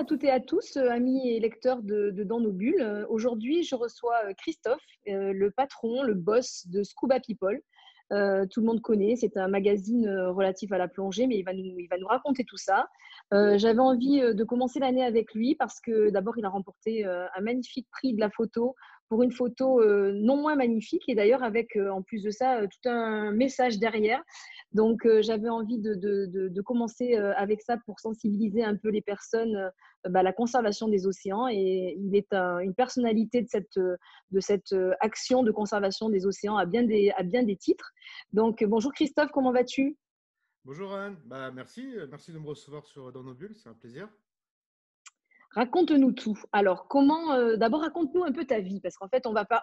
à toutes et à tous, euh, amis et lecteurs de, Dans nos bulles. Euh, aujourd'hui, je reçois euh, Christophe, le patron, le boss de Scuba People. tout le monde connaît, c'est un magazine relatif à la plongée, mais il va nous, il va nous raconter tout ça. J'avais envie de commencer l'année avec lui parce que d'abord, il a remporté un magnifique prix de la photo pour une photo non moins magnifique et d'ailleurs avec en plus de ça tout un message derrière. Donc, euh, j'avais envie de, commencer euh, avec ça pour sensibiliser un peu les personnes euh, bah, à la conservation des océans. Et il est une personnalité de cette, de cette action de conservation des océans à bien des, à bien des titres. Donc, bonjour Christophe, comment vas-tu? Bonjour Anne, bah, merci, merci de me recevoir sur, dans nos bulles, c'est un plaisir. Raconte-nous tout. Alors, comment euh, D'abord, raconte-nous un peu ta vie, parce qu'en fait, on va, pas,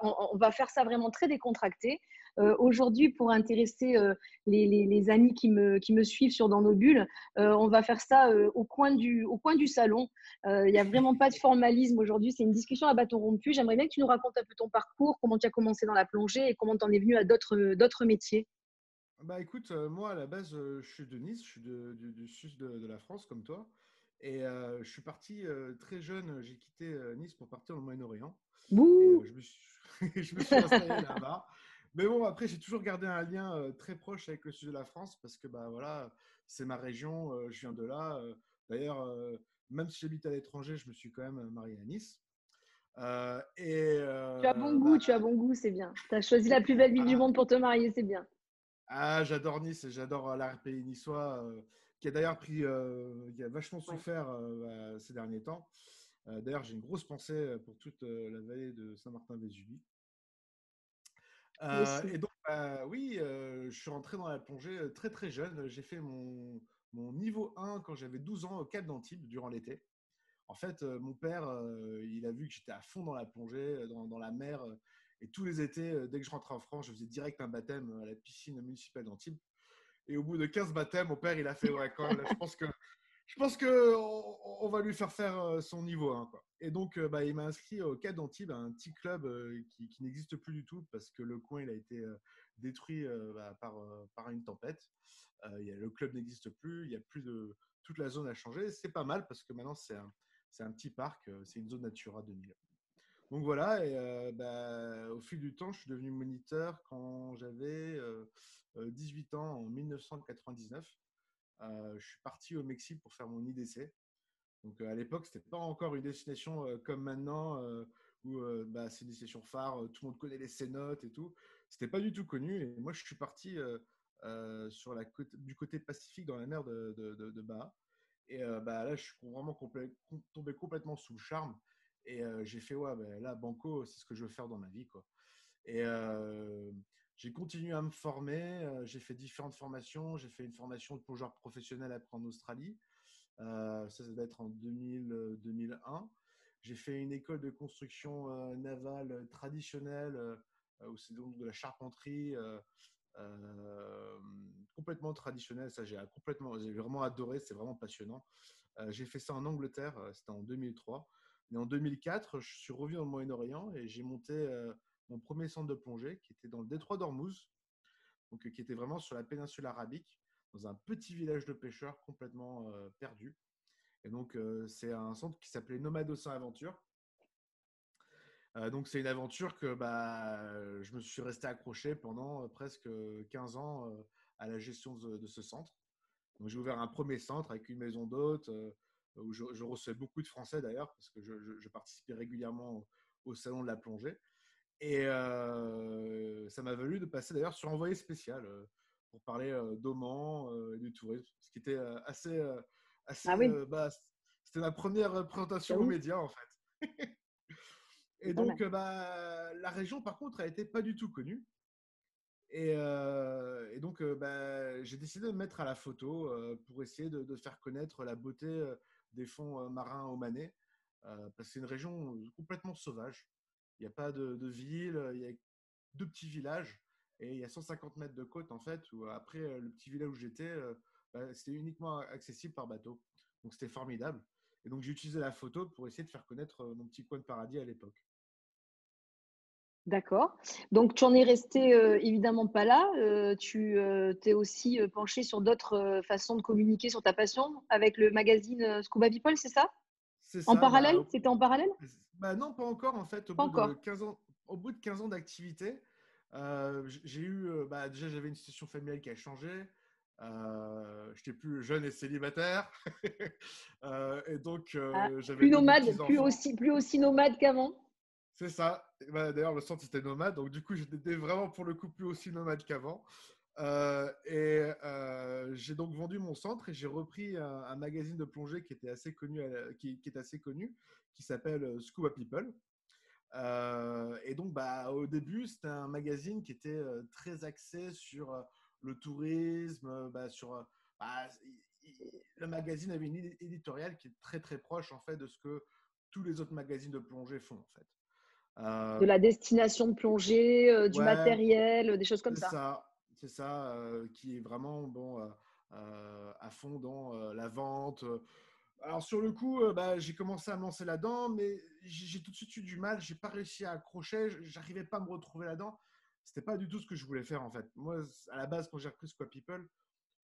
faire ça vraiment très décontracté. Euh, aujourd'hui, pour intéresser euh, les, amis qui me, suivent sur Dans nos bulles, on va faire ça au, coin du, salon. Il n'y a vraiment pas de formalisme aujourd'hui. C'est une discussion à bâton rompu. J'aimerais bien que tu nous racontes un peu ton parcours, comment tu as commencé dans la plongée et comment tu en es venu à d'autres métiers. Bah écoute, moi à la base, je suis de Nice, je suis du, sud de, la France comme toi. Et euh, je suis parti euh, très jeune, j'ai quitté euh, Nice pour partir au Moyen-Orient. je, me suis, je me suis installé là-bas. Mais bon, après, j'ai toujours gardé un lien très proche avec le sud de la France parce que bah, voilà, c'est ma région, je viens de là. D'ailleurs, même si j'habite à l'étranger, je me suis quand même marié à Nice. et, tu as bon goût, bah tu as bon goût, c'est bien. Tu as choisi la plus belle ville du monde pour te marier, c'est bien. Ah, j'adore Nice et j'adore l'RPI niçois qui a d'ailleurs pris, euh, qui a vachement souffert euh, bah, ces derniers temps. Euh, d'ailleurs, j'ai une grosse pensée pour toute la vallée de Saint-Martin-Vésubie. et donc, bah, oui, je suis rentré dans la plongée très très jeune. J'ai fait mon, mon, niveau 1 quand j'avais 12 ans au Cap d'Antibes durant l'été. En fait, mon père, il a vu que j'étais à fond dans la plongée, dans, dans la mer. et tous les étés, dès que je rentrais en France, je faisais direct un baptême à la piscine municipale d'Antibes. Et au bout de 15 baptêmes, mon père, il a fait, ouais, quand je pense que, je pense que on, va lui faire faire euh, son niveau 1. Quoi. Et donc, euh, bah, il m'a inscrit au Cap d'Antibes, un petit club euh, qui, n'existe plus du tout parce que le coin, il a été détruit bah, par, par une tempête. Le club n'existe plus, il y a plus de. Toute la zone a changé. C'est pas mal parce que maintenant, c'est c'est un petit parc, c'est une zone Natura 2000. Donc voilà, et bah, au fil du temps, je suis devenu moniteur quand j'avais 18 ans en 1999. je suis parti au Mexique pour faire mon IDC. Donc à l'époque, c'était pas encore une destination comme maintenant où bah, c'est une destination phare, tout le monde connaît les cénotes et tout. C'était pas du tout connu. Et moi, je suis parti sur la côte, du côté pacifique dans la mer de, de, de, Baha. Et bah, là, je suis vraiment tombé complètement sous le charme. Et j'ai fait, ouais, ben là, Banco, c'est ce que je veux faire dans ma vie. Quoi. Et j'ai continué à me former. j'ai fait différentes formations. J'ai fait une formation de plongeur professionnel après en Australie. ça, ça doit être en 2000, 2001. J'ai fait une école de construction navale traditionnelle où c'est donc de la charpenterie. complètement traditionnelle. Ça, j'ai complètement, j'ai vraiment adoré. C'est vraiment passionnant. j'ai fait ça en Angleterre. C'était en 2003. Et en 2004, je suis revenu au Moyen-Orient et j'ai monté euh, mon premier centre de plongée qui était dans le détroit d'Ormuz, donc euh, qui était vraiment sur la péninsule arabique, dans un petit village de pêcheurs complètement euh, perdu. Et donc, c'est un centre qui s'appelait Nomade Océan Aventure. donc, c'est une aventure que bah, je me suis resté accroché pendant presque 15 ans à la gestion de, de ce centre. Donc, j'ai ouvert un premier centre avec une maison d'hôtes où je, recevais beaucoup de Français d'ailleurs, parce que je, participais régulièrement au, salon de la plongée. Et euh, ça m'a valu de passer d'ailleurs sur envoyé spécial euh, pour parler euh, d'Oman et du tourisme, ce qui était assez. assez ah bah, C'était ma première présentation aux médias en fait. et donc, bah, la région par contre a été pas du tout connue. Et, donc, bah, j'ai décidé de me mettre à la photo pour essayer de, de, faire connaître la beauté des fonds euh, marins omanais, euh, parce que c'est une région euh, complètement sauvage. Il n'y a pas de, ville, il y a deux petits villages et il y a 150 mètres de côte en fait, où après le petit village où j'étais, bah, c'était uniquement accessible par bateau. Donc c'était formidable. Et donc j'ai utilisé la photo pour essayer de faire connaître mon petit coin de paradis à l'époque. D'accord. Donc, tu en es resté évidemment pas là. tu t'es aussi penché sur d'autres façons de communiquer sur ta passion avec le magazine Scuba People, c'est ça? En parallèle? C'était en parallèle? Bah, Non, pas encore en fait. Au, bout, De 15 ans, au bout de 15 ans d'activité, j'ai eu. Bah, déjà, j'avais une situation familiale qui a changé. Euh, j'étais plus jeune et célibataire. et donc, ah, j'avais. Plus nomade, plus aussi, plus aussi nomade qu'avant? C'est ça. Bah, d'ailleurs, le centre était nomade. Donc, du coup, j'étais vraiment pour le coup plus aussi nomade qu'avant. Euh, et euh, j'ai donc vendu mon centre et j'ai repris un, magazine de plongée qui était assez connu, qui, est assez connu, qui s'appelle euh, Scuba People. et donc, bah, au début, c'était un magazine qui était très axé sur le tourisme, bah, sur bah, le magazine avait une éditoriale qui est très très proche en fait de ce que tous les autres magazines de plongée font en fait. De la destination de plongée, du matériel, des choses comme ça. ça c'est ça, euh, qui est vraiment bon, euh, euh, à fond dans la vente. Alors sur le coup, bah, j'ai commencé à me lancer là-dedans, mais j'ai tout de suite eu du mal. J'ai pas réussi à accrocher. J'arrivais pas à me retrouver là-dedans. C'était pas du tout ce que je voulais faire en fait. Moi, à la base, quand j'ai repris Squad People,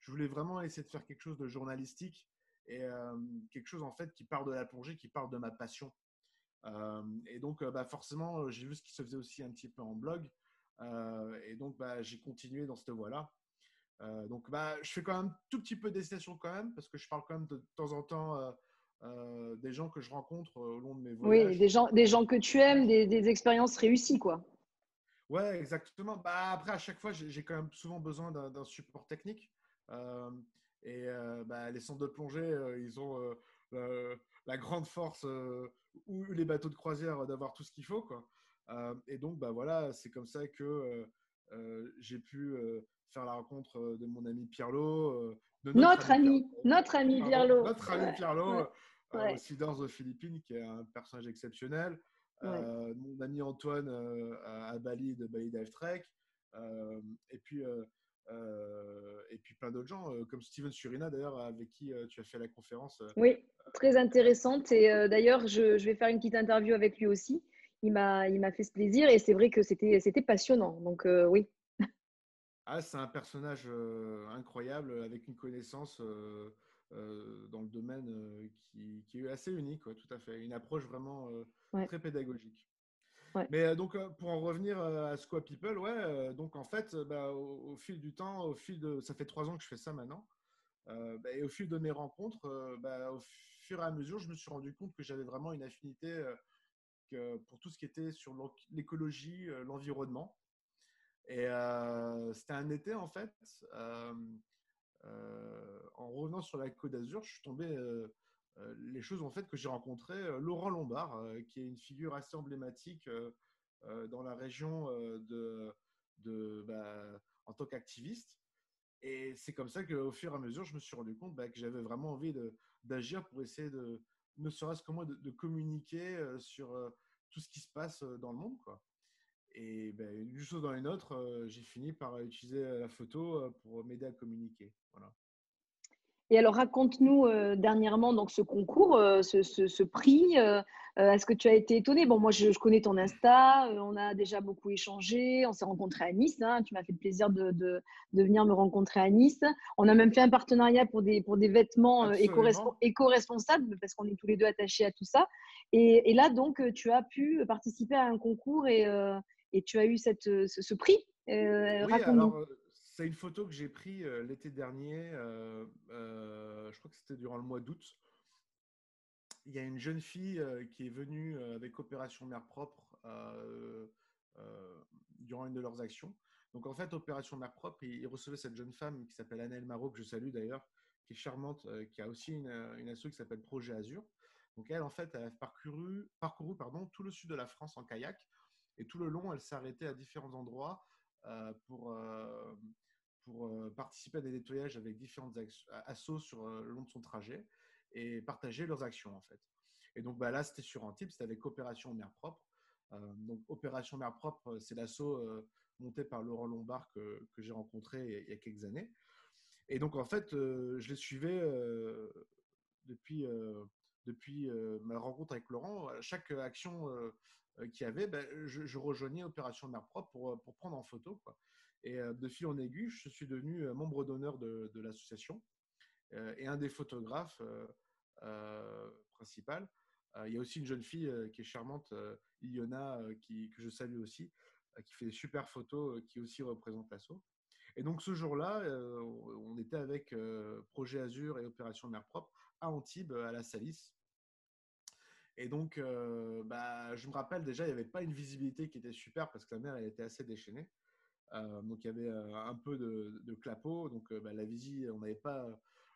je voulais vraiment essayer de faire quelque chose de journalistique et quelque chose en fait qui parle de la plongée, qui parle de ma passion. Et donc, bah, forcément, j'ai vu ce qui se faisait aussi un petit peu en blog. Euh, et donc, bah, j'ai continué dans cette voie-là. Euh, donc, bah, je fais quand même tout petit peu des sessions quand même, parce que je parle quand même de, temps en temps euh, des gens que je rencontre au long de mes voyages. Oui, des gens, des gens que tu aimes, des, des expériences réussies, quoi. Ouais, exactement. Bah, après, à chaque fois, j'ai quand même souvent besoin d'un support technique. et bah, les centres de plongée, ils ont la grande force, ou les bateaux de croisière, d'avoir tout ce qu'il faut. Quoi. Euh, et donc, bah voilà, c'est comme ça que euh, euh, j'ai pu faire la rencontre de mon ami Pierlot. De notre, ami, notre ami Pierlot. Notre ami Pierlot, aussi dans aux Philippines, qui est un personnage exceptionnel. mon ami Antoine à Bali de Bali Dive Trek. et puis. Et puis plein d'autres gens, comme Steven Surina d'ailleurs, avec qui tu as fait la conférence. oui, très intéressante. Et d'ailleurs, je, je, vais faire une petite interview avec lui aussi il m'a fait ce plaisir et c'est vrai que c'était passionnant. Donc euh, oui. Ah, c'est un personnage euh, incroyable avec une connaissance euh, dans le domaine qui, qui, est assez unique, tout à fait. Une approche vraiment très pédagogique. Mais donc, pour en revenir à Squad People, ouais, donc en fait, bah, au, fil du temps, au fil de, ça fait trois ans que je fais ça maintenant, bah, et au fil de mes rencontres, bah, au fur et à mesure, je me suis rendu compte que j'avais vraiment une affinité pour tout ce qui était sur l'écologie, l'environnement. Et c'était un été, en fait, en revenant sur la Côte d'Azur, je suis tombé les choses en fait que j'ai rencontré Laurent Lombard, qui est une figure assez emblématique dans la région de, bah, en tant qu'activiste. Et c'est comme ça qu'au fur et à mesure, je me suis rendu compte bah, que j'avais vraiment envie d'agir pour essayer de, ne serait-ce que moi, de, communiquer sur tout ce qui se passe dans le monde. Et ben, d'une chose dans une autre, j'ai fini par utiliser la photo pour m'aider à communiquer. Voilà. Et alors, raconte-nous dernièrement donc ce concours, ce, ce, prix. Est-ce que tu as été étonné Bon, moi, je, connais ton Insta, on a déjà beaucoup échangé, on s'est rencontrés à Nice. Hein, tu m'as fait le plaisir de, de, de, venir me rencontrer à Nice. On a même fait un partenariat pour des, pour des vêtements éco-responsables, parce qu'on est tous les deux attachés à tout ça. Et, là, donc, tu as pu participer à un concours et, et tu as eu cette, ce, prix. Euh, oui, c'est une photo que j'ai prise euh, l'été dernier, euh, euh, je crois que c'était durant le mois d'août. Il y a une jeune fille qui est venue avec Opération Mère Propre durant une de leurs actions. Donc en fait, Opération Mère Propre, ils recevaient cette jeune femme qui s'appelle Annelle Marot, que je salue d'ailleurs, qui est charmante, qui a aussi une, une qui s'appelle Projet Azur. Donc elle, en fait, a parcouru, tout le sud de la France en kayak. Et tout le long, elle arrêtée à différents endroits pour, pour euh, participer à des nettoyages avec différentes assos sur euh, le long de son trajet et partager leurs actions en fait. Et donc bah, là, c'était sur type, c'était avec Opération Mère Propre. Euh, donc Opération Mère Propre, c'est l'assaut monté par Laurent Lombard que, que j'ai rencontré il y a quelques années. Et donc en fait, je les suivais depuis, depuis ma rencontre avec Laurent. chaque action qu'il y avait, ben, je, rejoignais Opération Mère Propre pour, prendre en photo. Et euh, de fil en aiguille, je suis devenu euh, membre d'honneur de, l'association euh, et un des photographes principaux. il y a aussi une jeune fille qui est charmante, Iona, qui, que je salue aussi, qui fait des super photos, qui aussi représente l'assaut. Et donc ce jour-là, on était avec Projet Azur et Opération Mer Propre à Antibes, à la Salis. Et donc, bah, je me rappelle déjà, il n'y avait pas une visibilité qui était super parce que la mer elle était assez déchaînée. donc il y avait un peu de, de clapot. Donc bah, la visie, on n'avait pas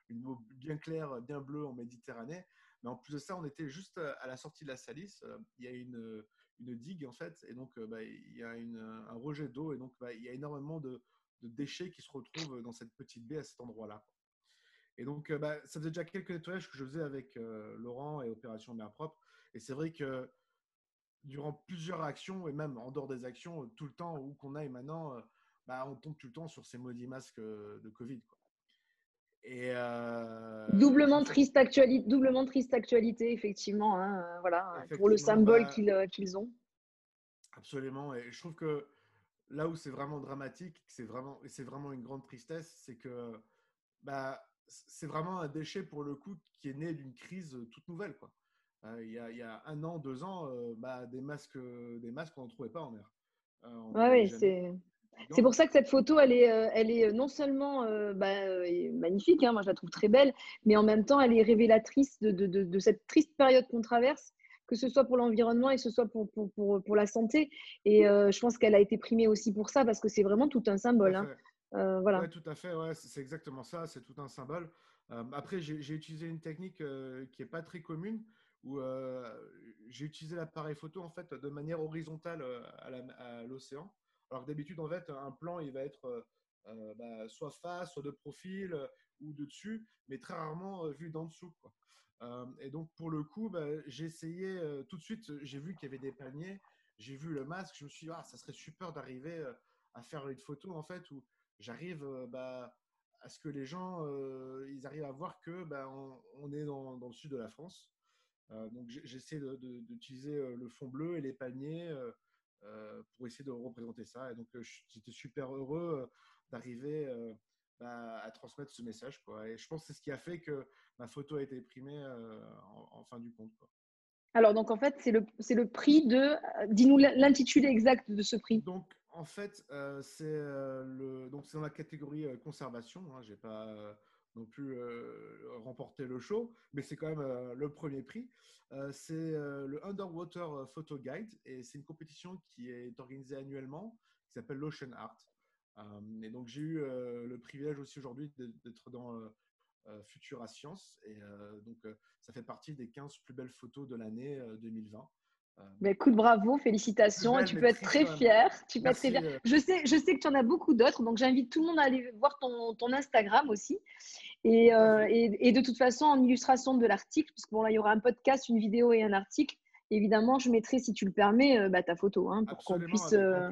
une eau bien claire, bien bleue en Méditerranée. Mais en plus de ça, on était juste à la sortie de la Salis. Il y a une, une digue en fait, et donc bah, il y a un rejet d'eau, et donc bah, il y a énormément de, de, déchets qui se retrouvent dans cette petite baie à cet endroit-là. Et donc, bah, ça faisait déjà quelques nettoyages que je faisais avec Laurent et Opération Mer Propre. Et c'est vrai que durant plusieurs actions, et même en dehors des actions, tout le temps où qu'on aille maintenant, bah, on tombe tout le temps sur ces maudits masques de Covid. Quoi. Et doublement, triste actualité, doublement triste actualité, effectivement, hein, voilà, pour le symbole bah qu'ils ont. Absolument. Et je trouve que là où c'est vraiment dramatique, c'est vraiment, et c'est vraiment une grande tristesse, c'est que bah, c'est vraiment un déchet pour le coup qui est né d'une crise toute nouvelle. Quoi. il, y a, il, y a, un an, deux ans, bah, des masques, des masques, on n'en trouvait pas en mer. oui, c'est. C'est pour ça que cette photo, elle est, euh, elle est non seulement euh, bah, magnifique, hein, moi je la trouve très belle, mais en même temps, elle est révélatrice de, de, de, cette triste période qu'on traverse, que ce soit pour l'environnement et que ce soit pour, pour, pour, pour la santé. Et euh, je pense qu'elle a été primée aussi pour ça, parce que c'est vraiment tout un symbole. Hein. Voilà. Oui, tout à fait, ouais, c'est exactement ça, c'est tout un symbole. après, j'ai utilisé une technique qui n'est pas très commune, où j'ai utilisé l'appareil photo en fait de manière horizontale à l'océan. Alors d'habitude, en fait, un plan, il va être euh, euh, bah, soit face, soit de profil euh, ou de dessus, mais très rarement vu d'en dessous. Et donc, pour le coup, bah, j'ai essayé tout de suite, j'ai vu qu'il y avait des paniers, j'ai vu le masque, je me suis dit, ah, ça serait super d'arriver à faire une photo, en fait, où j'arrive bah, à ce que les gens, ils arrivent à voir que bah, on, est dans, dans, le sud de la France. donc, j'essaie d'utiliser le fond bleu et les paniers euh, pour essayer de représenter ça. Et donc, euh, j'étais super heureux euh, d'arriver bah, à transmettre ce message. Quoi. Et je pense que c'est ce qui a fait que ma photo a été imprimée en, fin du compte. Quoi. Alors, donc en fait, c'est le, c'est le prix de. Dis-nous l'intitulé exact de ce prix. Donc, en fait, c'est le, donc c'est dans la catégorie conservation. Hein, j'ai pas non plus euh, remporter le show, mais c'est quand même euh, le premier prix. Euh, c'est le Underwater Photo Guide et c'est une compétition qui est organisée annuellement, qui s'appelle l'Ocean Art. et donc j'ai eu le privilège aussi aujourd'hui d'être dans Futura Science et donc ça fait partie des 15 plus belles photos de l'année 2020. Mais écoute, bravo, félicitations. tu peux être très fier. Tu peux être très fier. Je sais, je sais que tu en as beaucoup d'autres, donc j'invite tout le monde à aller voir ton, ton Instagram aussi. Et, euh, et, et, de toute façon, en illustration de l'article, puisque bon, là, il y aura un podcast, une vidéo et un article, évidemment, je mettrai, si tu le permets, euh, bah, ta photo hein, pour qu'on puisse euh,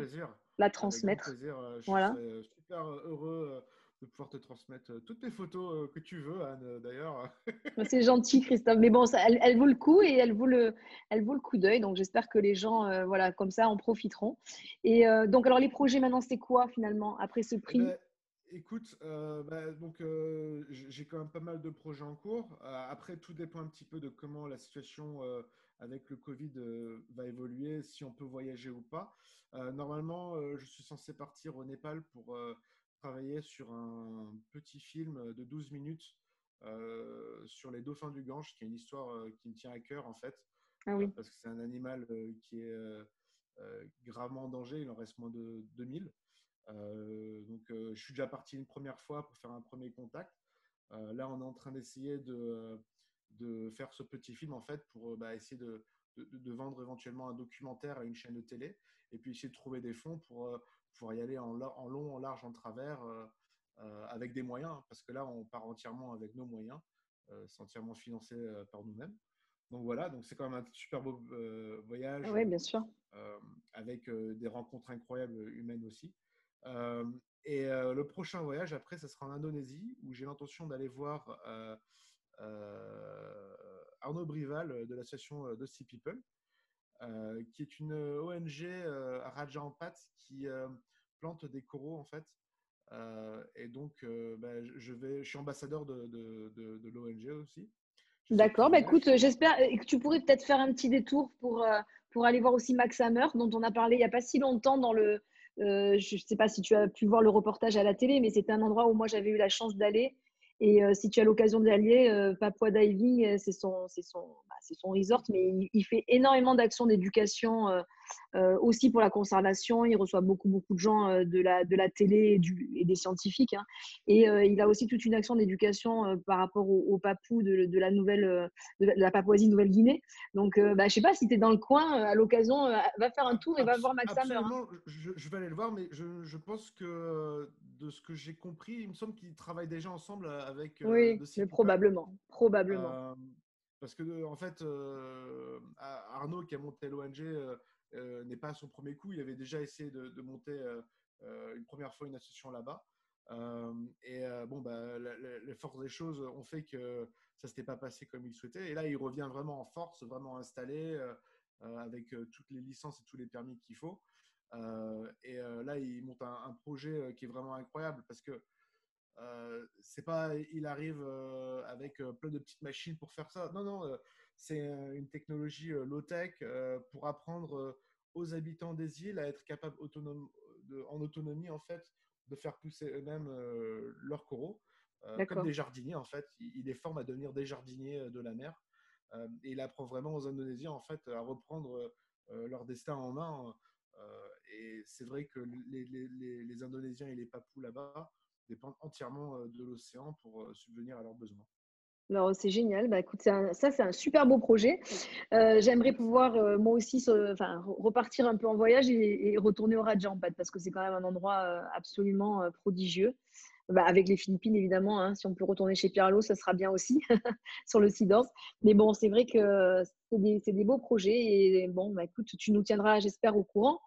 la transmettre. Avec plaisir. Je voilà. suis super heureux de pouvoir te transmettre toutes les photos que tu veux, Anne, d'ailleurs. C'est gentil, Christophe. Mais bon, ça, elle, elle, vaut le coup et elle vaut le, elle vaut le coup d'œil. Donc, j'espère que les gens, voilà, comme ça, en profiteront. Et donc, alors, les projets maintenant, c'est quoi finalement après ce prix? eh ben, Écoute, euh, bah, donc euh, j'ai quand même pas mal de projets en cours. Euh, après, tout dépend un petit peu de comment la situation avec le Covid va évoluer, si on peut voyager ou pas. normalement, je suis censé partir au Népal pour travailler sur un petit film de 12 minutes sur les dauphins du Gange, qui est une histoire qui me tient à cœur en fait. Ah oui. parce que c'est un animal qui est gravement en danger, il en reste moins de 2000. Euh, donc, euh, je suis déjà parti une première fois pour faire un premier contact. Euh, là, on est en train d'essayer de, de faire ce petit film en fait pour bah, essayer de, de, vendre éventuellement un documentaire à une chaîne de télé et puis essayer de trouver des fonds pour pouvoir y aller en, en, long, en large, en travers avec des moyens hein, parce que là on part entièrement avec nos moyens, c'est entièrement financé par nous-mêmes. Donc voilà, donc c'est quand même un super beau voyage. Oui, bien sûr. avec des rencontres incroyables humaines aussi. Euh, et euh, le prochain voyage, après, ce sera en Indonésie, où j'ai l'intention d'aller voir euh, Arnaud Brival de l'association The Sea People, qui est une ONG à Raja Ampat qui plante des coraux, en fait. et donc, bah, je, vais, je suis ambassadeur de, de, de, l'ONG aussi. D'accord, bah écoute, j'espère que tu pourrais peut-être faire un petit détour pour, pour aller voir aussi Max Hammer, dont on a parlé il n'y a pas si longtemps dans le. je ne sais pas si tu as pu voir le reportage à la télé, mais c'était un endroit où moi j'avais eu la chance d'aller. Et si tu as l'occasion d'y aller, Papua Diving, c'est son, son, bah, son resort, mais il, fait énormément d'actions d'éducation euh, aussi pour la conservation. Il reçoit beaucoup, beaucoup de gens euh, de, la, de la télé et, du, et des scientifiques. Hein. Et euh, il a aussi toute une action d'éducation par rapport aux, papous de, de, la nouvelle, de la Papouasie-Nouvelle-Guinée. Donc, bah, je ne sais pas si tu es dans le coin, à l'occasion, va faire un tour et va voir Max Hammer. Hein. Je, je, vais aller le voir, mais je, je pense que de ce que j'ai compris, il me semble qu'ils travaillent déjà ensemble avec. oui, probablement. Probablement. Parce que, en fait, Arnaud, qui a monté l'ONG, n'est pas à son premier coup. Il avait déjà essayé de, monter une première fois une association là-bas. et bon, bah, les forces des choses ont fait que ça ne s'était pas passé comme il souhaitait. Et là, il revient vraiment en force, vraiment installé, avec toutes les licences et tous les permis qu'il faut. et là, il monte un, projet qui est vraiment incroyable parce que euh, c'est pas, il arrive euh, avec euh, plein de petites machines pour faire ça. Non, non, c'est une technologie low-tech pour apprendre aux habitants des îles à être capables autonome, en autonomie, en fait, de faire pousser eux-mêmes leurs coraux. comme des jardiniers, en fait. Il, les forme à devenir des jardiniers de la mer. et il apprend vraiment aux Indonésiens, en fait, à reprendre leur destin en main. et c'est vrai que les, les, les, Indonésiens et les Papous là-bas, dépendent entièrement de l'océan pour subvenir à leurs besoins. Alors, c'est génial. Bah, écoute, ça, c'est un super beau projet. J'aimerais pouvoir, moi aussi, enfin, repartir un peu en voyage et, retourner au Raja parce que c'est quand même un endroit absolument prodigieux. Bah, avec les Philippines, évidemment, hein, si on peut retourner chez Pierre Pierre ça sera bien aussi sur le Sidors. Mais bon, c'est vrai que c'est des, des, beaux projets. Et bon, bah, écoute, tu nous tiendras, j'espère, au courant.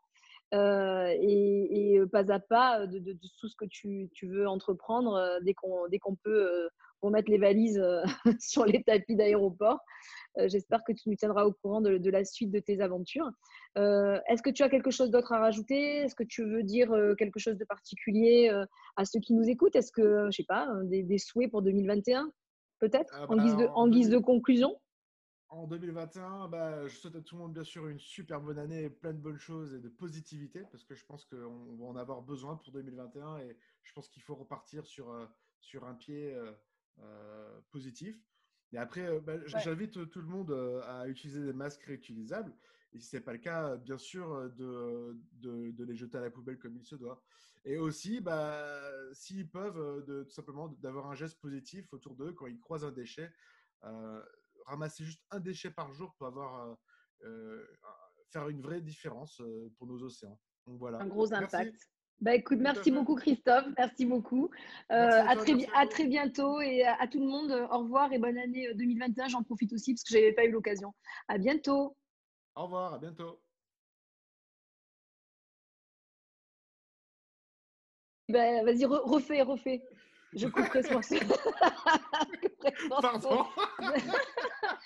Euh, et, pas à pas de, tout ce que tu, veux entreprendre dès qu'on dès qu'on peut remettre les valises sur les tapis d'aéroport. J'espère que tu nous tiendras au courant de, la suite de tes aventures. Est-ce que tu as quelque chose d'autre à rajouter? Est-ce que tu veux dire quelque chose de particulier à ceux qui nous écoutent? Est-ce que, je sais pas, des, souhaits pour 2021 peut-être ah en, guise de, bah, en guise de conclusion? En 2021, bah, je souhaite à tout le monde, bien sûr, une super bonne année, plein de bonnes choses et de positivité, parce que je pense qu'on va en avoir besoin pour 2021 et je pense qu'il faut repartir sur, euh, sur un pied euh, euh, positif. Et après, bah, j'invite tout le monde à utiliser des masques réutilisables. Et si ce n'est pas le cas, bien sûr, de, de, les jeter à la poubelle comme il se doit. Et aussi, bah, s'ils peuvent, de, tout simplement d'avoir un geste positif autour d'eux quand ils croisent un déchet ramasser juste un déchet par jour peut avoir, euh, euh, faire une vraie différence euh, pour nos océans. Donc voilà. Un gros impact. Bah écoute, merci beaucoup Christophe, merci beaucoup. à, très, à, très, bientôt et à, tout le monde, au revoir et bonne année 2021. J'en profite aussi parce que je n'avais pas eu l'occasion. À bientôt. Au revoir, à bientôt. Bah, Vas-y, refais, refais. Je couperai ce morceau. Pardon?